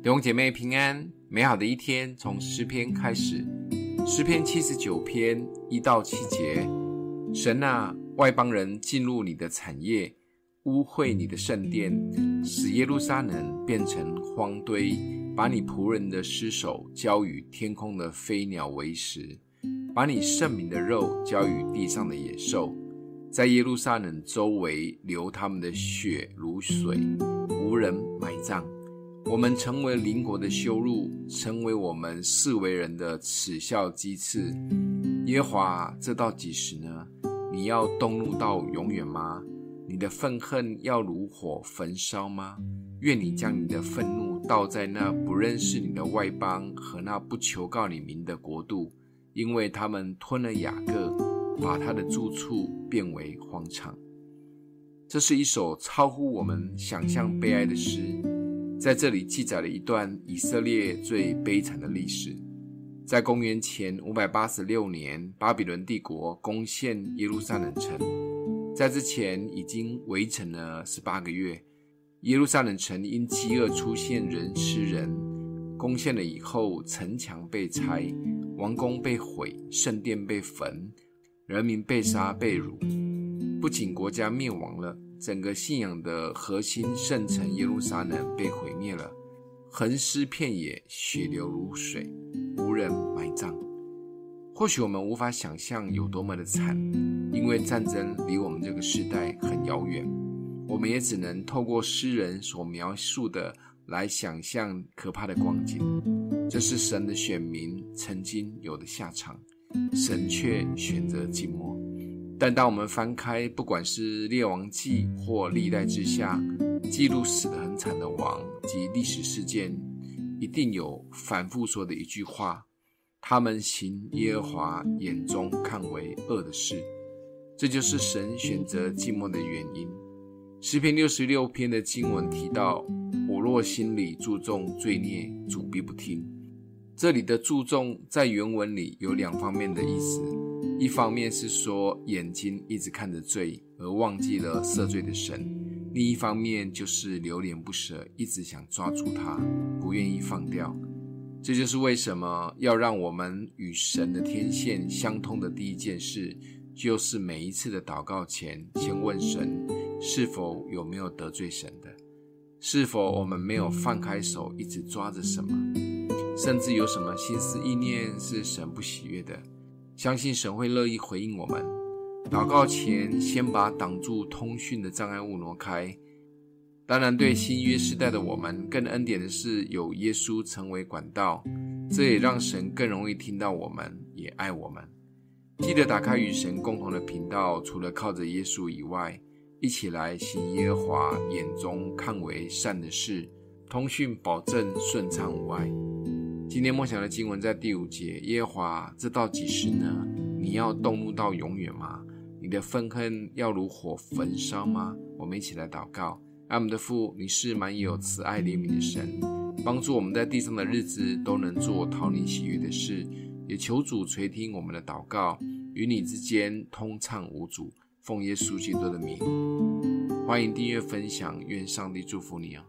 弟兄姐妹平安，美好的一天从诗篇开始。诗篇七十九篇一到七节：神啊，外邦人进入你的产业，污秽你的圣殿，使耶路撒冷变成荒堆，把你仆人的尸首交与天空的飞鸟为食，把你圣明的肉交与地上的野兽，在耶路撒冷周围流他们的血如水，无人埋葬。我们成为邻国的羞辱，成为我们四围人的耻笑讥刺。耶和华，这到几时呢？你要动怒到永远吗？你的愤恨要如火焚烧吗？愿你将你的愤怒倒在那不认识你的外邦和那不求告你名的国度，因为他们吞了雅各，把他的住处变为荒场。这是一首超乎我们想象悲哀的诗。在这里记载了一段以色列最悲惨的历史。在公元前五百八十六年，巴比伦帝国攻陷耶路撒冷城，在之前已经围城了十八个月。耶路撒冷城因饥饿出现人吃人，攻陷了以后，城墙被拆，王宫被毁，圣殿被焚，人民被杀被辱，不仅国家灭亡了。整个信仰的核心圣城耶路撒冷被毁灭了，横尸遍野，血流如水，无人埋葬。或许我们无法想象有多么的惨，因为战争离我们这个时代很遥远。我们也只能透过诗人所描述的来想象可怕的光景。这是神的选民曾经有的下场，神却选择静默。但当我们翻开，不管是《列王记》或《历代志下》，记录死得很惨的王及历史事件，一定有反复说的一句话：他们行耶和华眼中看为恶的事。这就是神选择寂寞的原因。诗篇六十六篇的经文提到：“我若心里注重罪孽，主必不听。”这里的“注重”在原文里有两方面的意思。一方面是说眼睛一直看着罪而忘记了赦罪的神，另一方面就是流连不舍，一直想抓住他，不愿意放掉。这就是为什么要让我们与神的天线相通的第一件事，就是每一次的祷告前，先问神是否有没有得罪神的，是否我们没有放开手一直抓着什么，甚至有什么心思意念是神不喜悦的。相信神会乐意回应我们。祷告前，先把挡住通讯的障碍物挪开。当然，对新约时代的我们，更恩典的是有耶稣成为管道，这也让神更容易听到我们，也爱我们。记得打开与神共同的频道，除了靠着耶稣以外，一起来行耶和华眼中看为善的事，通讯保证顺畅无碍。今天梦想的经文在第五节，耶和华，这到几时呢？你要动怒到永远吗？你的愤恨要如火焚烧吗？我们一起来祷告，爱我们的父，你是满有慈爱怜悯的神，帮助我们在地上的日子都能做讨你喜悦的事，也求主垂听我们的祷告，与你之间通畅无阻，奉耶稣基督的名，欢迎订阅分享，愿上帝祝福你哦。